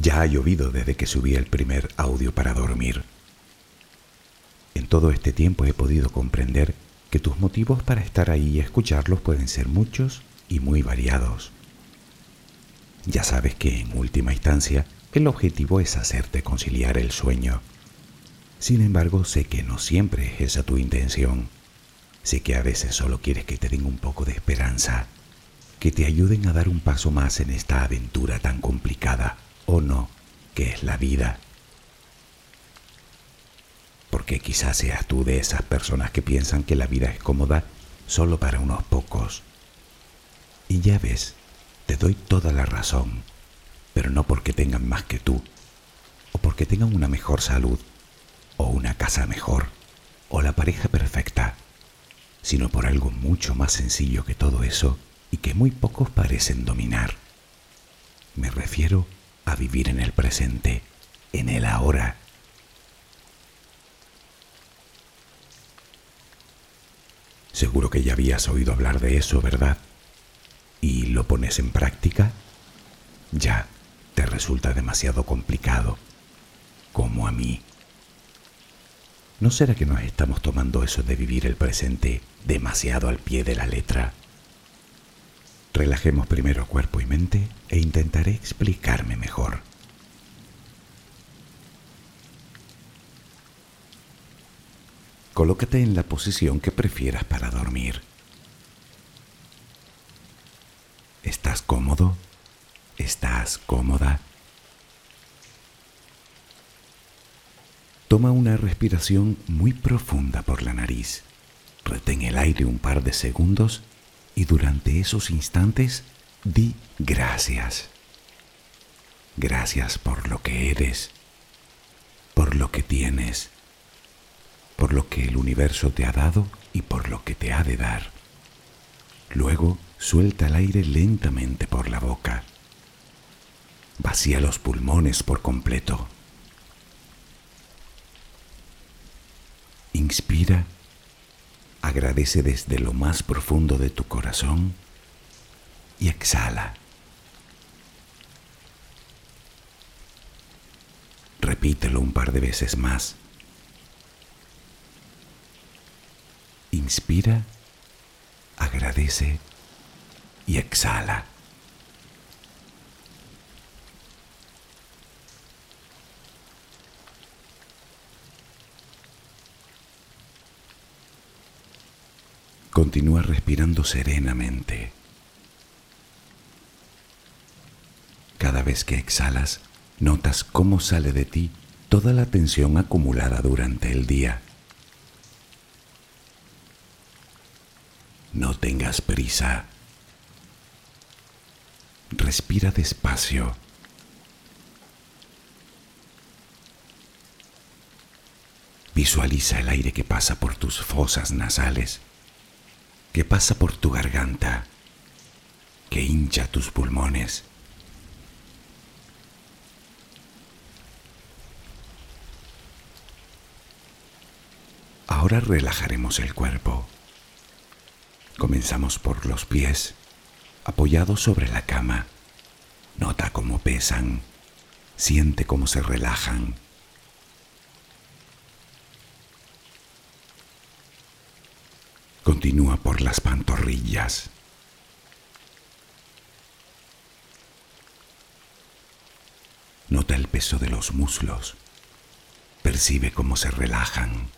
Ya ha llovido desde que subí el primer audio para dormir. En todo este tiempo he podido comprender que tus motivos para estar ahí y escucharlos pueden ser muchos y muy variados. Ya sabes que en última instancia el objetivo es hacerte conciliar el sueño. Sin embargo, sé que no siempre es esa tu intención. Sé que a veces solo quieres que te den un poco de esperanza, que te ayuden a dar un paso más en esta aventura tan complicada, o no, que es la vida. Porque quizás seas tú de esas personas que piensan que la vida es cómoda solo para unos pocos. Y ya ves, te doy toda la razón, pero no porque tengan más que tú, o porque tengan una mejor salud, o una casa mejor, o la pareja perfecta, sino por algo mucho más sencillo que todo eso y que muy pocos parecen dominar. Me refiero a vivir en el presente, en el ahora. Seguro que ya habías oído hablar de eso, ¿verdad? y lo pones en práctica, ya te resulta demasiado complicado, como a mí. ¿No será que nos estamos tomando eso de vivir el presente demasiado al pie de la letra? Relajemos primero cuerpo y mente e intentaré explicarme mejor. Colócate en la posición que prefieras para dormir. ¿Estás cómodo? ¿Estás cómoda? Toma una respiración muy profunda por la nariz. Retén el aire un par de segundos y durante esos instantes di gracias. Gracias por lo que eres, por lo que tienes, por lo que el universo te ha dado y por lo que te ha de dar. Luego, Suelta el aire lentamente por la boca. Vacía los pulmones por completo. Inspira. Agradece desde lo más profundo de tu corazón y exhala. Repítelo un par de veces más. Inspira, agradece y exhala. Continúa respirando serenamente. Cada vez que exhalas, notas cómo sale de ti toda la tensión acumulada durante el día. No tengas prisa. Respira despacio. Visualiza el aire que pasa por tus fosas nasales, que pasa por tu garganta, que hincha tus pulmones. Ahora relajaremos el cuerpo. Comenzamos por los pies apoyados sobre la cama. Nota cómo pesan, siente cómo se relajan. Continúa por las pantorrillas. Nota el peso de los muslos. Percibe cómo se relajan.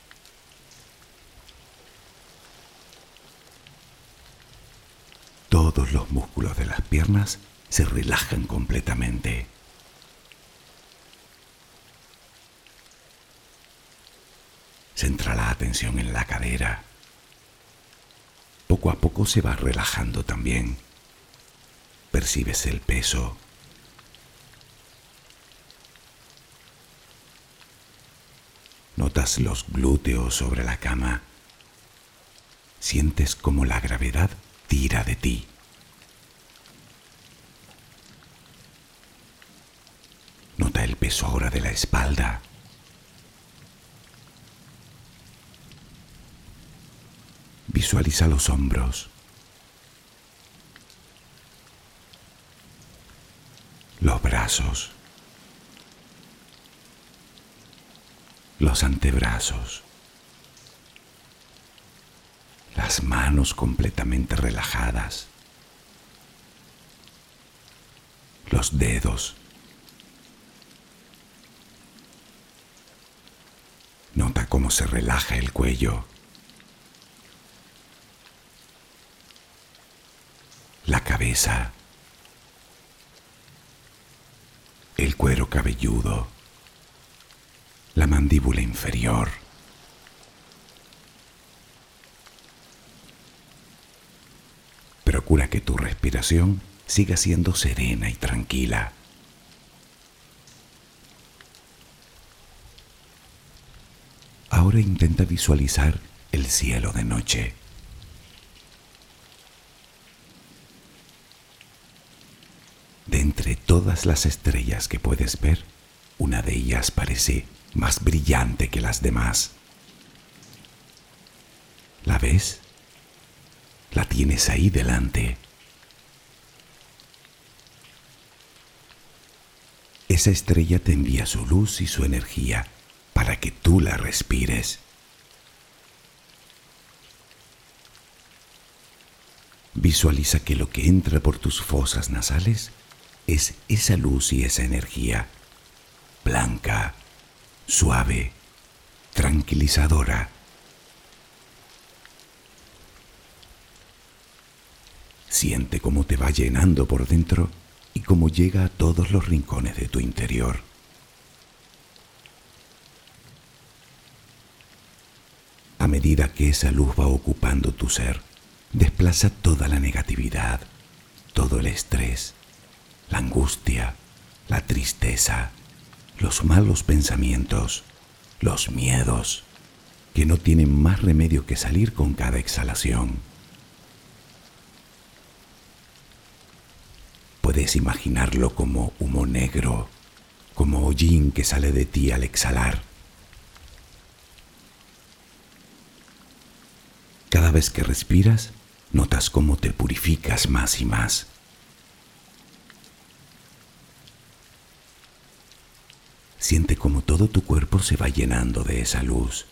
Todos los músculos de las piernas se relajan completamente. Centra la atención en la cadera. Poco a poco se va relajando también. Percibes el peso. Notas los glúteos sobre la cama. Sientes como la gravedad tira de ti. Nota el peso ahora de la espalda. Visualiza los hombros. Los brazos. Los antebrazos. Las manos completamente relajadas. Los dedos. Nota cómo se relaja el cuello. El cuero cabelludo. La mandíbula inferior. Procura que tu respiración siga siendo serena y tranquila. Ahora intenta visualizar el cielo de noche. De entre todas las estrellas que puedes ver, una de ellas parece más brillante que las demás. ¿La ves? La tienes ahí delante. Esa estrella te envía su luz y su energía para que tú la respires. Visualiza que lo que entra por tus fosas nasales es esa luz y esa energía, blanca, suave, tranquilizadora. Siente cómo te va llenando por dentro y cómo llega a todos los rincones de tu interior. A medida que esa luz va ocupando tu ser, desplaza toda la negatividad, todo el estrés, la angustia, la tristeza, los malos pensamientos, los miedos, que no tienen más remedio que salir con cada exhalación. Puedes imaginarlo como humo negro, como hollín que sale de ti al exhalar. Cada vez que respiras, notas cómo te purificas más y más. Siente como todo tu cuerpo se va llenando de esa luz.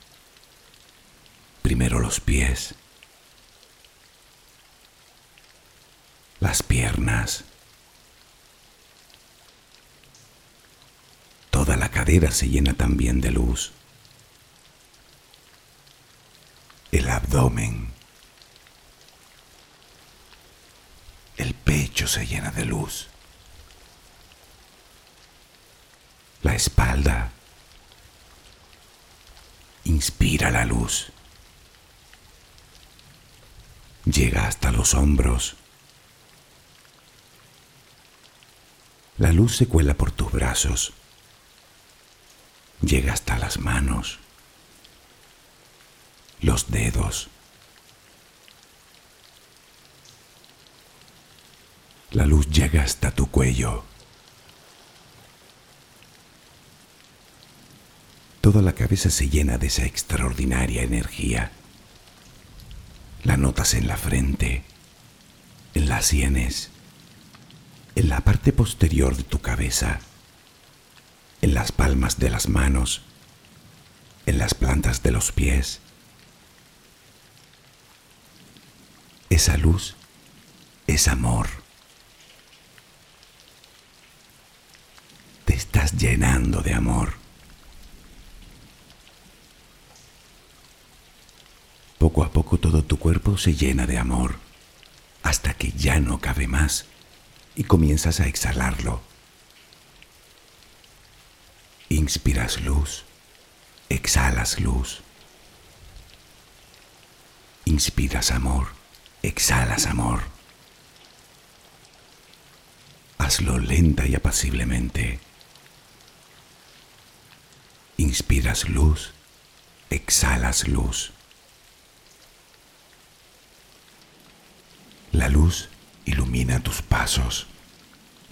Primero los pies, las piernas, Toda la cadera se llena también de luz. El abdomen. El pecho se llena de luz. La espalda. Inspira la luz. Llega hasta los hombros. La luz se cuela por tus brazos llega hasta las manos, los dedos. La luz llega hasta tu cuello. Toda la cabeza se llena de esa extraordinaria energía. La notas en la frente, en las sienes, en la parte posterior de tu cabeza en las palmas de las manos, en las plantas de los pies. Esa luz es amor. Te estás llenando de amor. Poco a poco todo tu cuerpo se llena de amor, hasta que ya no cabe más y comienzas a exhalarlo Inspiras luz, exhalas luz. Inspiras amor, exhalas amor. Hazlo lenta y apaciblemente. Inspiras luz, exhalas luz. La luz ilumina tus pasos.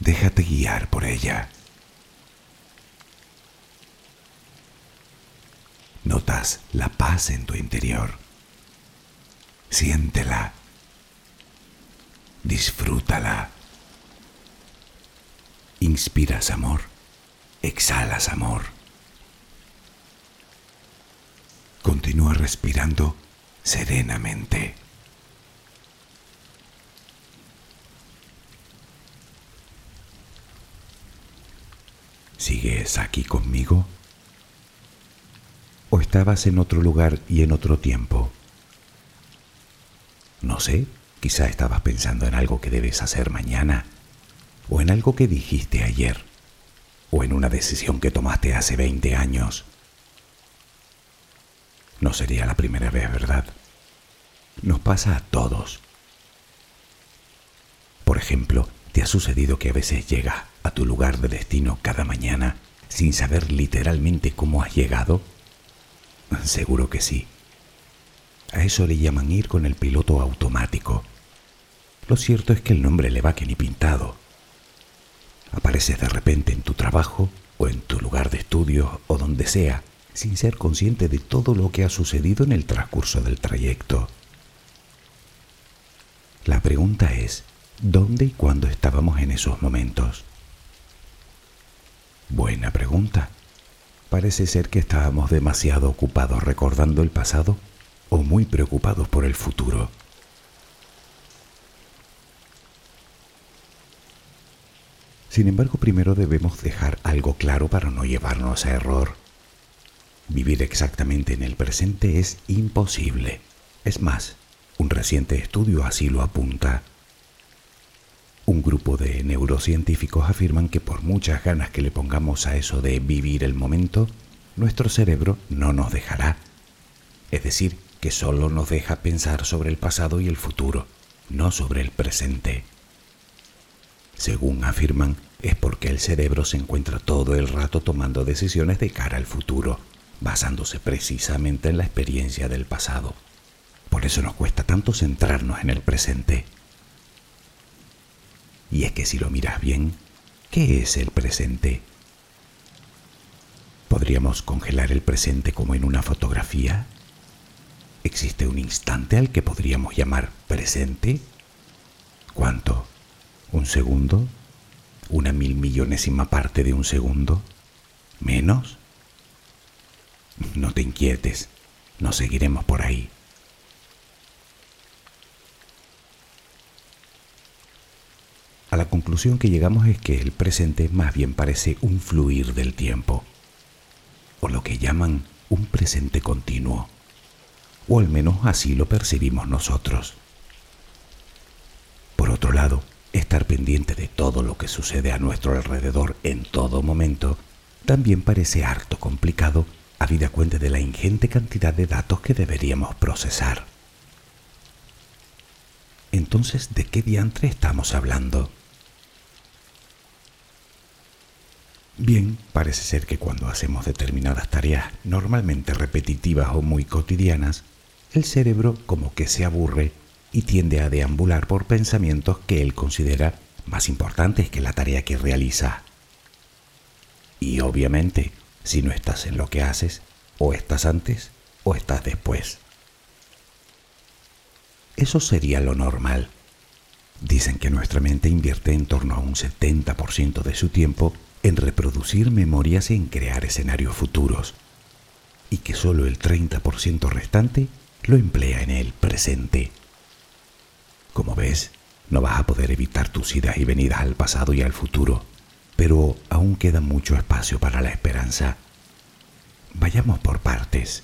Déjate guiar por ella. notas la paz en tu interior. Siéntela. Disfrútala. Inspiras amor. Exhalas amor. Continúa respirando serenamente. ¿Sigues aquí conmigo? ¿O estabas en otro lugar y en otro tiempo? No sé, quizá estabas pensando en algo que debes hacer mañana, o en algo que dijiste ayer, o en una decisión que tomaste hace 20 años. No sería la primera vez, ¿verdad? Nos pasa a todos. Por ejemplo, ¿te ha sucedido que a veces llegas a tu lugar de destino cada mañana sin saber literalmente cómo has llegado? Seguro que sí. A eso le llaman ir con el piloto automático. Lo cierto es que el nombre le va que ni pintado. Apareces de repente en tu trabajo o en tu lugar de estudio o donde sea, sin ser consciente de todo lo que ha sucedido en el transcurso del trayecto. La pregunta es, ¿dónde y cuándo estábamos en esos momentos? Buena pregunta. Parece ser que estábamos demasiado ocupados recordando el pasado o muy preocupados por el futuro. Sin embargo, primero debemos dejar algo claro para no llevarnos a error. Vivir exactamente en el presente es imposible. Es más, un reciente estudio así lo apunta. Un grupo de neurocientíficos afirman que por muchas ganas que le pongamos a eso de vivir el momento, nuestro cerebro no nos dejará. Es decir, que solo nos deja pensar sobre el pasado y el futuro, no sobre el presente. Según afirman, es porque el cerebro se encuentra todo el rato tomando decisiones de cara al futuro, basándose precisamente en la experiencia del pasado. Por eso nos cuesta tanto centrarnos en el presente. Y es que si lo miras bien, ¿qué es el presente? ¿Podríamos congelar el presente como en una fotografía? ¿Existe un instante al que podríamos llamar presente? ¿Cuánto? ¿Un segundo? ¿Una mil millonésima parte de un segundo? ¿Menos? No te inquietes, no seguiremos por ahí. La conclusión que llegamos es que el presente más bien parece un fluir del tiempo, o lo que llaman un presente continuo, o al menos así lo percibimos nosotros. Por otro lado, estar pendiente de todo lo que sucede a nuestro alrededor en todo momento también parece harto complicado habida cuenta de la ingente cantidad de datos que deberíamos procesar. Entonces, ¿de qué diantre estamos hablando? Bien, parece ser que cuando hacemos determinadas tareas normalmente repetitivas o muy cotidianas, el cerebro como que se aburre y tiende a deambular por pensamientos que él considera más importantes que la tarea que realiza. Y obviamente, si no estás en lo que haces, o estás antes o estás después. Eso sería lo normal. Dicen que nuestra mente invierte en torno a un 70% de su tiempo en reproducir memorias y en crear escenarios futuros, y que solo el 30% restante lo emplea en el presente. Como ves, no vas a poder evitar tus idas y venidas al pasado y al futuro pero aún queda mucho espacio para la esperanza. Vayamos por partes.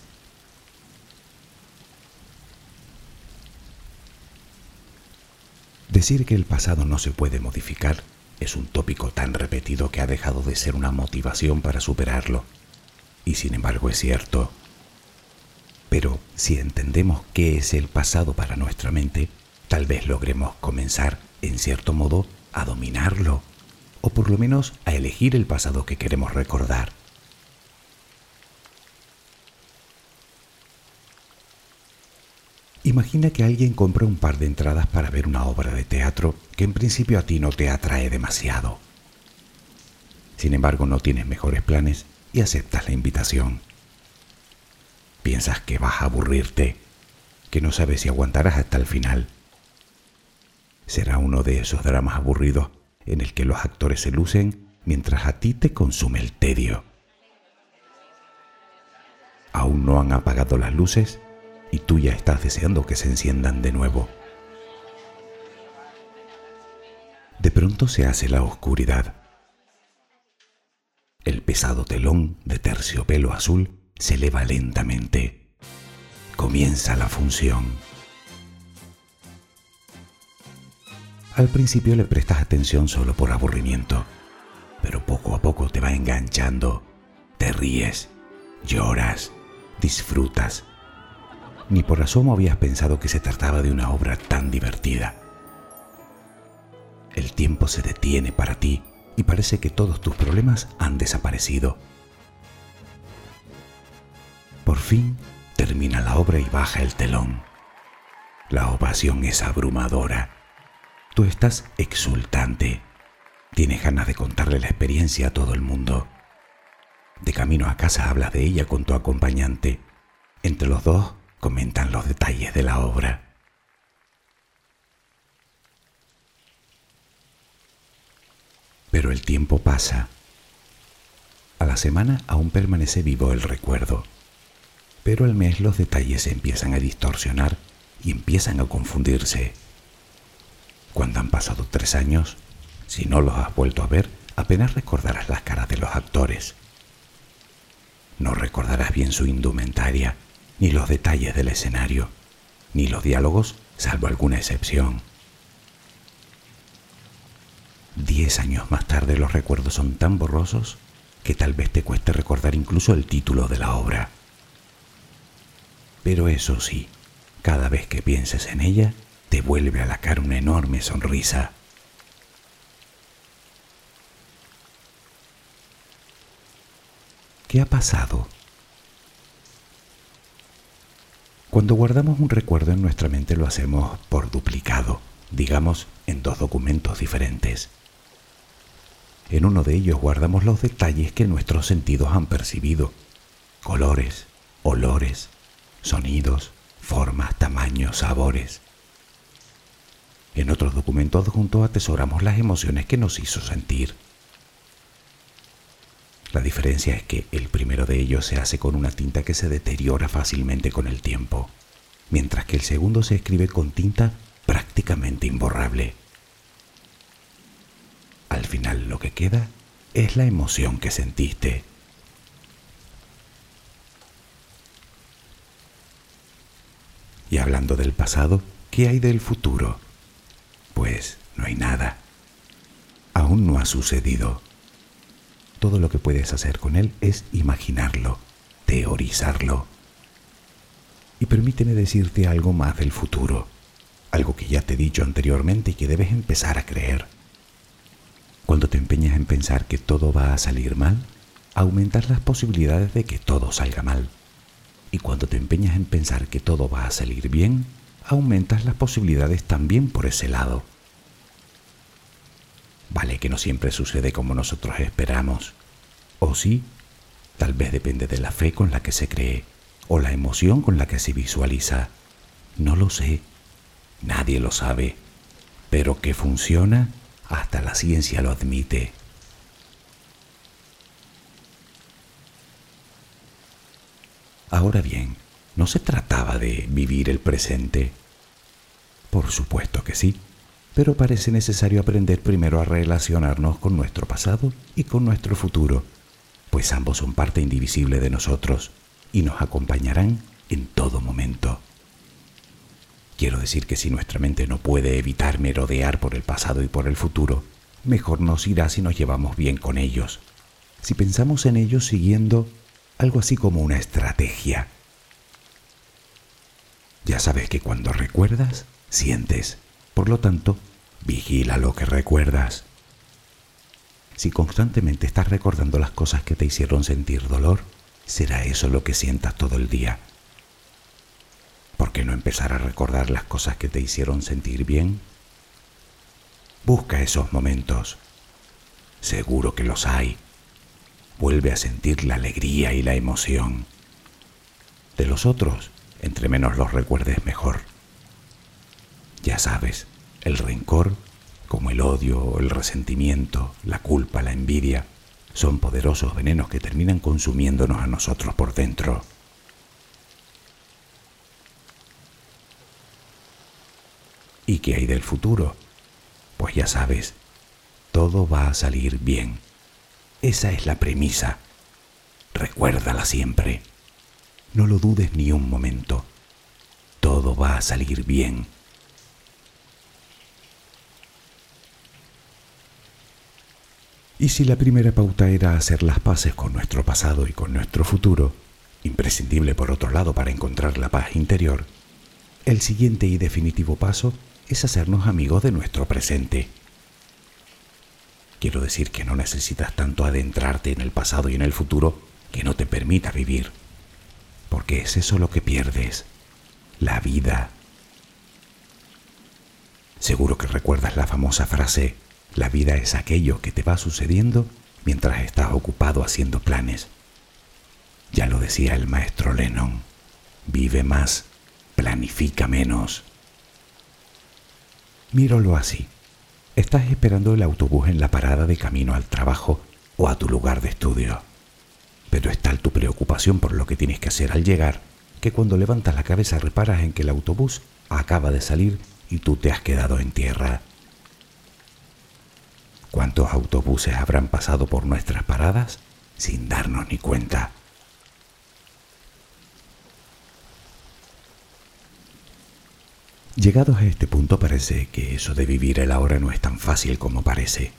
Decir que el pasado no se puede modificar es un tópico tan repetido que ha dejado de ser una motivación para superarlo. Y sin embargo es cierto. Pero si entendemos qué es el pasado para nuestra mente, tal vez logremos comenzar, en cierto modo, a dominarlo o por lo menos a elegir el pasado que queremos recordar. Imagina que alguien compra un par de entradas para ver una obra de teatro que en principio a ti no te atrae demasiado. Sin embargo, no tienes mejores planes y aceptas la invitación. Piensas que vas a aburrirte, que no sabes si aguantarás hasta el final. Será uno de esos dramas aburridos en el que los actores se lucen mientras a ti te consume el tedio. Aún no han apagado las luces y tú ya estás deseando que se enciendan de nuevo. De pronto se hace la oscuridad. El pesado telón de terciopelo azul se eleva lentamente. Comienza la función. Al principio le prestas atención solo por aburrimiento, pero poco a poco te va enganchando. Te ríes, lloras, disfrutas. Ni por asomo habías pensado que se trataba de una obra tan divertida. El tiempo se detiene para ti y parece que todos tus problemas han desaparecido. Por fin termina la obra y baja el telón. La ovación es abrumadora Tú estás exultante. Tienes ganas de contarle la experiencia a todo el mundo. De camino a casa hablas de ella con tu acompañante. Entre los dos comentan los detalles de la obra. Pero el tiempo pasa. A la semana aún permanece vivo el recuerdo. Pero al mes los detalles se empiezan a distorsionar y empiezan a confundirse. Cuando han pasado tres años, si no los has vuelto a ver, apenas recordarás las caras de los actores. No recordarás bien su indumentaria, ni los detalles del escenario, ni los diálogos, salvo alguna excepción. Diez años más tarde los recuerdos son tan borrosos que tal vez te cueste recordar incluso el título de la obra. Pero eso sí, cada vez que pienses en ella, te vuelve a la cara una enorme sonrisa. ¿Qué ha pasado? Cuando guardamos un recuerdo en nuestra mente lo hacemos por duplicado, digamos en dos documentos diferentes. En uno de ellos guardamos los detalles que nuestros sentidos han percibido, colores, olores, sonidos, formas, tamaños, sabores. En otro documento adjunto atesoramos las emociones que nos hizo sentir. La diferencia es que el primero de ellos se hace con una tinta que se deteriora fácilmente con el tiempo, mientras que el segundo se escribe con tinta prácticamente imborrable. Al final lo que queda es la emoción que sentiste. Y hablando del pasado, ¿qué hay del futuro? Pues no hay nada. Aún no ha sucedido. Todo lo que puedes hacer con él es imaginarlo, teorizarlo. Y permíteme decirte algo más del futuro, algo que ya te he dicho anteriormente y que debes empezar a creer. Cuando te empeñas en pensar que todo va a salir mal, aumentas las posibilidades de que todo salga mal. Y cuando te empeñas en pensar que todo va a salir bien, aumentas las posibilidades también por ese lado. Vale que no siempre sucede como nosotros esperamos. O sí, tal vez depende de la fe con la que se cree o la emoción con la que se visualiza. No lo sé. Nadie lo sabe. Pero que funciona, hasta la ciencia lo admite. Ahora bien, no se trataba de vivir el presente. Por supuesto que sí, pero parece necesario aprender primero a relacionarnos con nuestro pasado y con nuestro futuro, pues ambos son parte indivisible de nosotros y nos acompañarán en todo momento. Quiero decir que si nuestra mente no puede evitar merodear por el pasado y por el futuro, mejor nos irá si nos llevamos bien con ellos, si pensamos en ellos siguiendo algo así como una estrategia ya sabes que cuando recuerdas, sientes. Por lo tanto, vigila lo que recuerdas. Si constantemente estás recordando las cosas que te hicieron sentir dolor, será eso lo que sientas todo el día. ¿Por qué no empezar a recordar las cosas que te hicieron sentir bien? Busca esos momentos. Seguro que los hay. Vuelve a sentir la alegría y la emoción. De los otros, entre menos los recuerdes mejor. Ya sabes, el rencor, como el odio, el resentimiento, la culpa, la envidia, son poderosos venenos que terminan consumiéndonos a nosotros por dentro. ¿Y qué hay del futuro? Pues ya sabes, todo va a salir bien. Esa es la premisa. Recuérdala siempre. No lo dudes ni un momento. Todo va a salir bien. Y si la primera pauta era hacer las paces con nuestro pasado y con nuestro futuro, imprescindible por otro lado para encontrar la paz interior, el siguiente y definitivo paso es hacernos amigos de nuestro presente. Quiero decir que no necesitas tanto adentrarte en el pasado y en el futuro que no te permita vivir, porque es eso lo que pierdes, la vida. Seguro que recuerdas la famosa frase, la vida es aquello que te va sucediendo mientras estás ocupado haciendo planes. Ya lo decía el maestro Lennon, vive más, planifica menos. Míralo así. Estás esperando el autobús en la parada de camino al trabajo o a tu lugar de estudio. Pero es tal tu preocupación por lo que tienes que hacer al llegar que cuando levantas la cabeza reparas en que el autobús acaba de salir y tú te has quedado en tierra. ¿Cuántos autobuses habrán pasado por nuestras paradas sin darnos ni cuenta? Llegados a este punto parece que eso de vivir el ahora no es tan fácil como parece.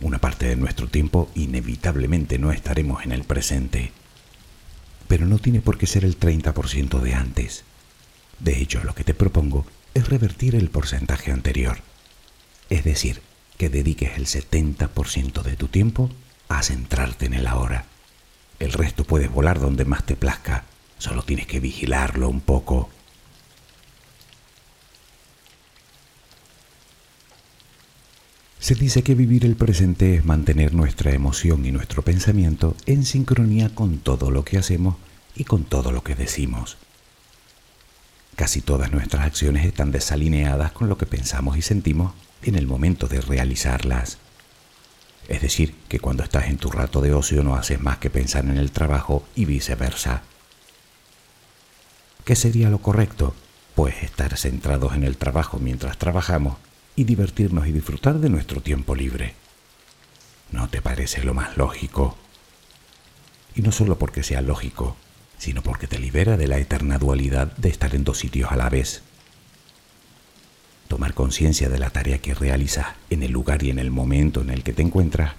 Una parte de nuestro tiempo inevitablemente no estaremos en el presente. Pero no tiene por qué ser el 30% de antes. De hecho, lo que te propongo es revertir el porcentaje anterior. Es decir, que dediques el 70% de tu tiempo a centrarte en el ahora. El resto puedes volar donde más te plazca, solo tienes que vigilarlo un poco. Se dice que vivir el presente es mantener nuestra emoción y nuestro pensamiento en sincronía con todo lo que hacemos y con todo lo que decimos. Casi todas nuestras acciones están desalineadas con lo que pensamos y sentimos en el momento de realizarlas. Es decir, que cuando estás en tu rato de ocio no haces más que pensar en el trabajo y viceversa. ¿Qué sería lo correcto? Pues estar centrados en el trabajo mientras trabajamos y divertirnos y disfrutar de nuestro tiempo libre. ¿No te parece lo más lógico? Y no solo porque sea lógico, sino porque te libera de la eterna dualidad de estar en dos sitios a la vez. Tomar conciencia de la tarea que realizas en el lugar y en el momento en el que te encuentras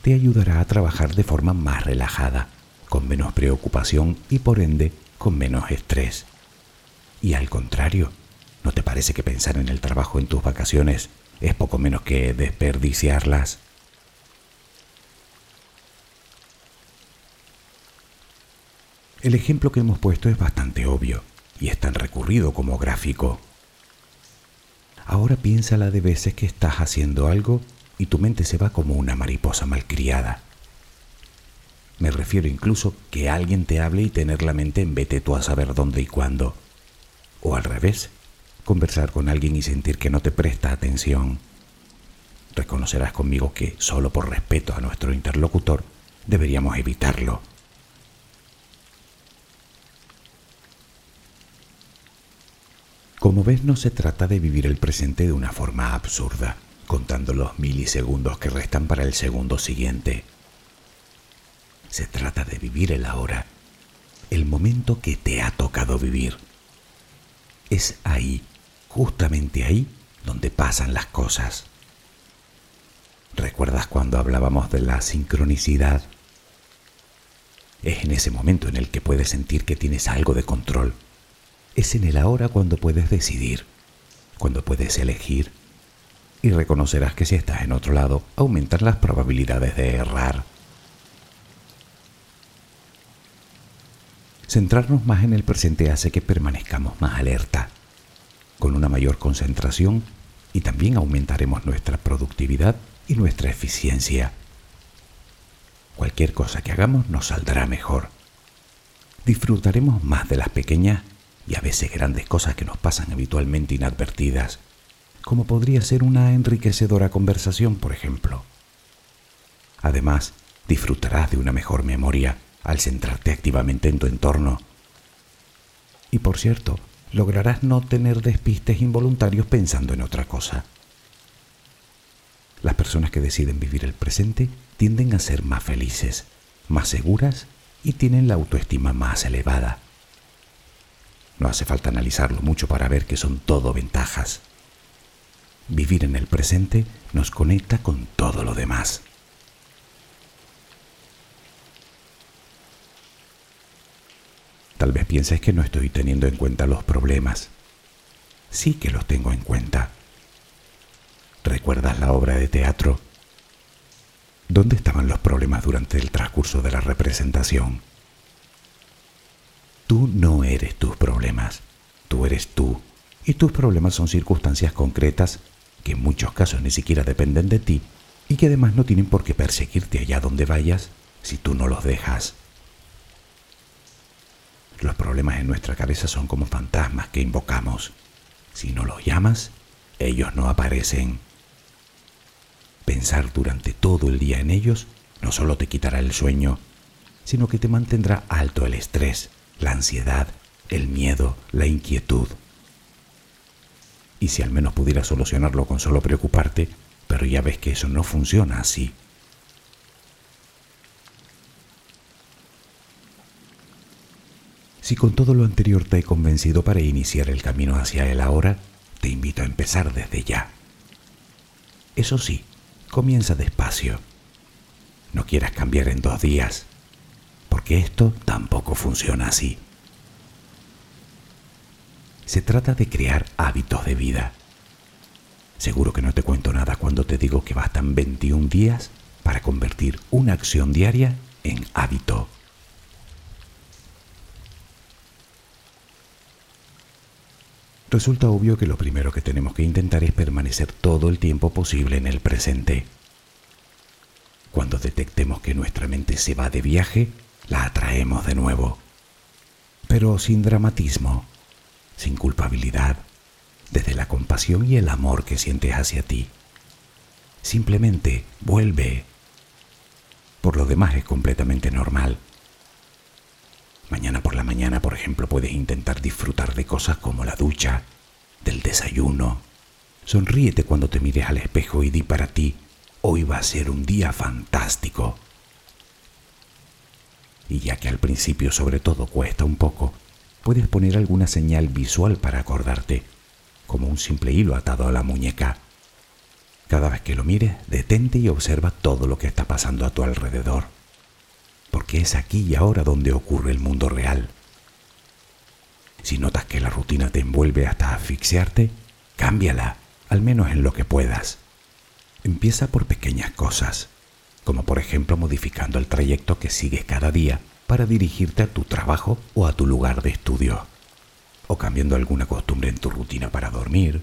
te ayudará a trabajar de forma más relajada, con menos preocupación y por ende con menos estrés. Y al contrario, ¿no te parece que pensar en el trabajo en tus vacaciones es poco menos que desperdiciarlas? El ejemplo que hemos puesto es bastante obvio y es tan recurrido como gráfico. Ahora piensa la de veces que estás haciendo algo y tu mente se va como una mariposa malcriada. Me refiero incluso que alguien te hable y tener la mente en vete tú a saber dónde y cuándo. O al revés, conversar con alguien y sentir que no te presta atención. Reconocerás conmigo que, solo por respeto a nuestro interlocutor, deberíamos evitarlo. Como ves, no se trata de vivir el presente de una forma absurda, contando los milisegundos que restan para el segundo siguiente. Se trata de vivir el ahora, el momento que te ha tocado vivir. Es ahí, justamente ahí, donde pasan las cosas. ¿Recuerdas cuando hablábamos de la sincronicidad? Es en ese momento en el que puedes sentir que tienes algo de control es en el ahora cuando puedes decidir, cuando puedes elegir y reconocerás que si estás en otro lado aumentan las probabilidades de errar. Centrarnos más en el presente hace que permanezcamos más alerta, con una mayor concentración y también aumentaremos nuestra productividad y nuestra eficiencia. Cualquier cosa que hagamos nos saldrá mejor. Disfrutaremos más de las pequeñas y a veces grandes cosas que nos pasan habitualmente inadvertidas, como podría ser una enriquecedora conversación, por ejemplo. Además, disfrutarás de una mejor memoria al centrarte activamente en tu entorno. Y por cierto, lograrás no tener despistes involuntarios pensando en otra cosa. Las personas que deciden vivir el presente tienden a ser más felices, más seguras y tienen la autoestima más elevada. No hace falta analizarlo mucho para ver que son todo ventajas. Vivir en el presente nos conecta con todo lo demás. Tal vez pienses que no estoy teniendo en cuenta los problemas. Sí que los tengo en cuenta. ¿Recuerdas la obra de teatro? ¿Dónde estaban los problemas durante el transcurso de la representación? Tú no eres tus problemas, tú eres tú, y tus problemas son circunstancias concretas que en muchos casos ni siquiera dependen de ti y que además no tienen por qué perseguirte allá donde vayas si tú no los dejas. Los problemas en nuestra cabeza son como fantasmas que invocamos. Si no los llamas, ellos no aparecen. Pensar durante todo el día en ellos no solo te quitará el sueño, sino que te mantendrá alto el estrés, la ansiedad, el miedo, la inquietud. Y si al menos pudieras solucionarlo con solo preocuparte, pero ya ves que eso no funciona así. Si con todo lo anterior te he convencido para iniciar el camino hacia él ahora, te invito a empezar desde ya. Eso sí, comienza despacio. No quieras cambiar en dos días, porque esto tampoco funciona así. Se trata de crear hábitos de vida. Seguro que no te cuento nada cuando te digo que bastan 21 días para convertir una acción diaria en hábito. resulta obvio que lo primero que tenemos que intentar es permanecer todo el tiempo posible en el presente. Cuando detectemos que nuestra mente se va de viaje, la atraemos de nuevo. Pero sin dramatismo, sin culpabilidad, desde la compasión y el amor que sientes hacia ti. Simplemente vuelve. Por lo demás es completamente normal. Mañana por la mañana, por ejemplo, puedes intentar disfrutar de cosas como la ducha, del desayuno. Sonríete cuando te mires al espejo y di para ti, hoy va a ser un día fantástico. Y ya que al principio sobre todo cuesta un poco, puedes poner alguna señal visual para acordarte, como un simple hilo atado a la muñeca. Cada vez que lo mires, detente y observa todo lo que está pasando a tu alrededor porque es aquí y ahora donde ocurre el mundo real. Si notas que la rutina te envuelve hasta asfixiarte, cámbiala, al menos en lo que puedas. Empieza por pequeñas cosas, como por ejemplo modificando el trayecto que sigues cada día para dirigirte a tu trabajo o a tu lugar de estudio, o cambiando alguna costumbre en tu rutina para dormir,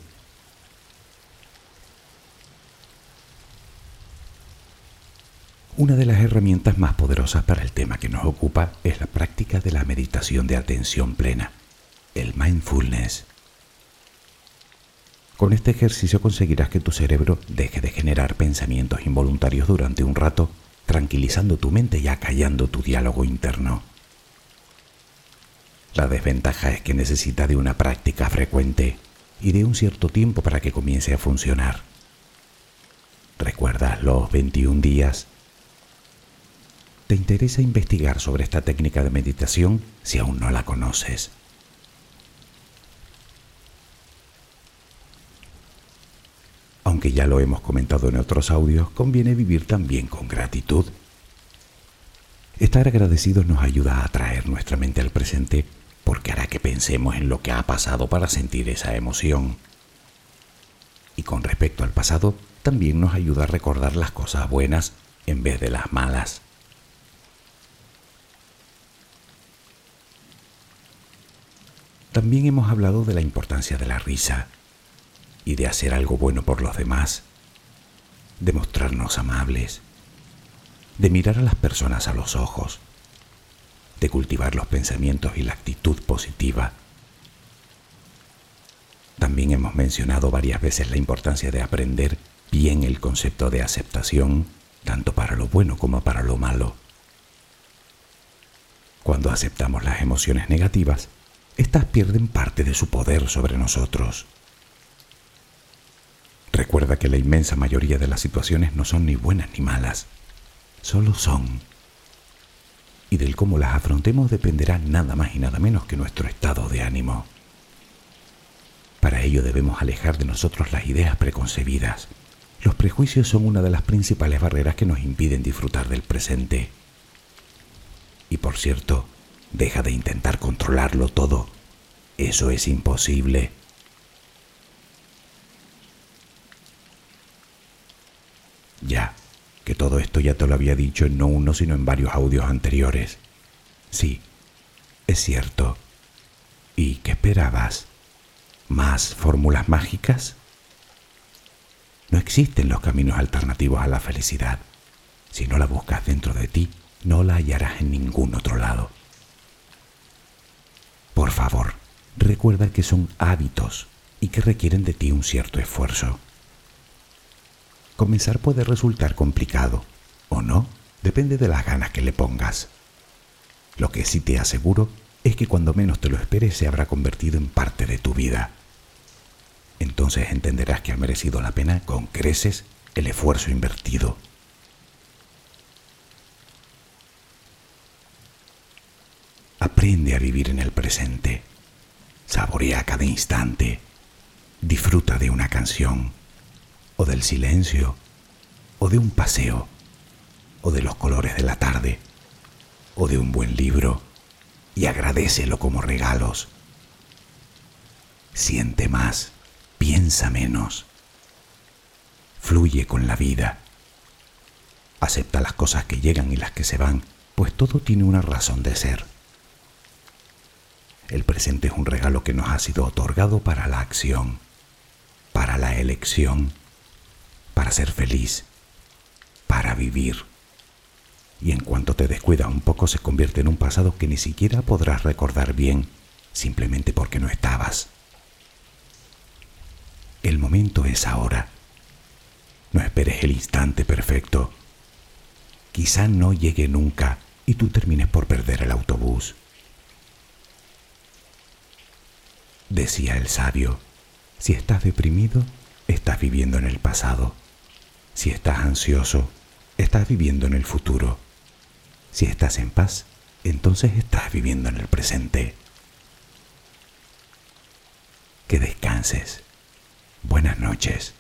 Una de las herramientas más poderosas para el tema que nos ocupa es la práctica de la meditación de atención plena, el mindfulness. Con este ejercicio conseguirás que tu cerebro deje de generar pensamientos involuntarios durante un rato, tranquilizando tu mente y acallando tu diálogo interno. La desventaja es que necesita de una práctica frecuente y de un cierto tiempo para que comience a funcionar. ¿Recuerdas los 21 días te interesa investigar sobre esta técnica de meditación si aún no la conoces. Aunque ya lo hemos comentado en otros audios, conviene vivir también con gratitud. Estar agradecidos nos ayuda a atraer nuestra mente al presente porque hará que pensemos en lo que ha pasado para sentir esa emoción. Y con respecto al pasado, también nos ayuda a recordar las cosas buenas en vez de las malas. También hemos hablado de la importancia de la risa y de hacer algo bueno por los demás, de mostrarnos amables, de mirar a las personas a los ojos, de cultivar los pensamientos y la actitud positiva. También hemos mencionado varias veces la importancia de aprender bien el concepto de aceptación, tanto para lo bueno como para lo malo. Cuando aceptamos las emociones negativas, éstas pierden parte de su poder sobre nosotros. Recuerda que la inmensa mayoría de las situaciones no son ni buenas ni malas, solo son. Y del cómo las afrontemos dependerá nada más y nada menos que nuestro estado de ánimo. Para ello debemos alejar de nosotros las ideas preconcebidas. Los prejuicios son una de las principales barreras que nos impiden disfrutar del presente. Y por cierto, deja de intentar controlarlo todo. Eso es imposible. Ya, que todo esto ya te lo había dicho en no uno sino en varios audios anteriores. Sí, es cierto. ¿Y qué esperabas? ¿Más fórmulas mágicas? No existen los caminos alternativos a la felicidad. Si no la buscas dentro de ti, no la hallarás en ningún otro lado. Por favor, recuerda que son hábitos y que requieren de ti un cierto esfuerzo. Comenzar puede resultar complicado, o no, depende de las ganas que le pongas. Lo que sí te aseguro es que cuando menos te lo esperes se habrá convertido en parte de tu vida. Entonces entenderás que ha merecido la pena con creces el esfuerzo invertido. Aprende a vivir en el presente. Saborea cada instante. Disfruta de una canción o del silencio, o de un paseo, o de los colores de la tarde, o de un buen libro, y agradecelo como regalos. Siente más, piensa menos. Fluye con la vida. Acepta las cosas que llegan y las que se van, pues todo tiene una razón de ser. El presente es un regalo que nos ha sido otorgado para la acción, para la elección para ser feliz, para vivir. Y en cuanto te descuidas un poco se convierte en un pasado que ni siquiera podrás recordar bien, simplemente porque no estabas. El momento es ahora. No esperes el instante perfecto. Quizá no llegue nunca y tú termines por perder el autobús. Decía el sabio, si estás deprimido, estás viviendo en el pasado. Si estás ansioso, estás viviendo en el futuro. Si estás en paz, entonces estás viviendo en el presente. Que descanses. Buenas noches.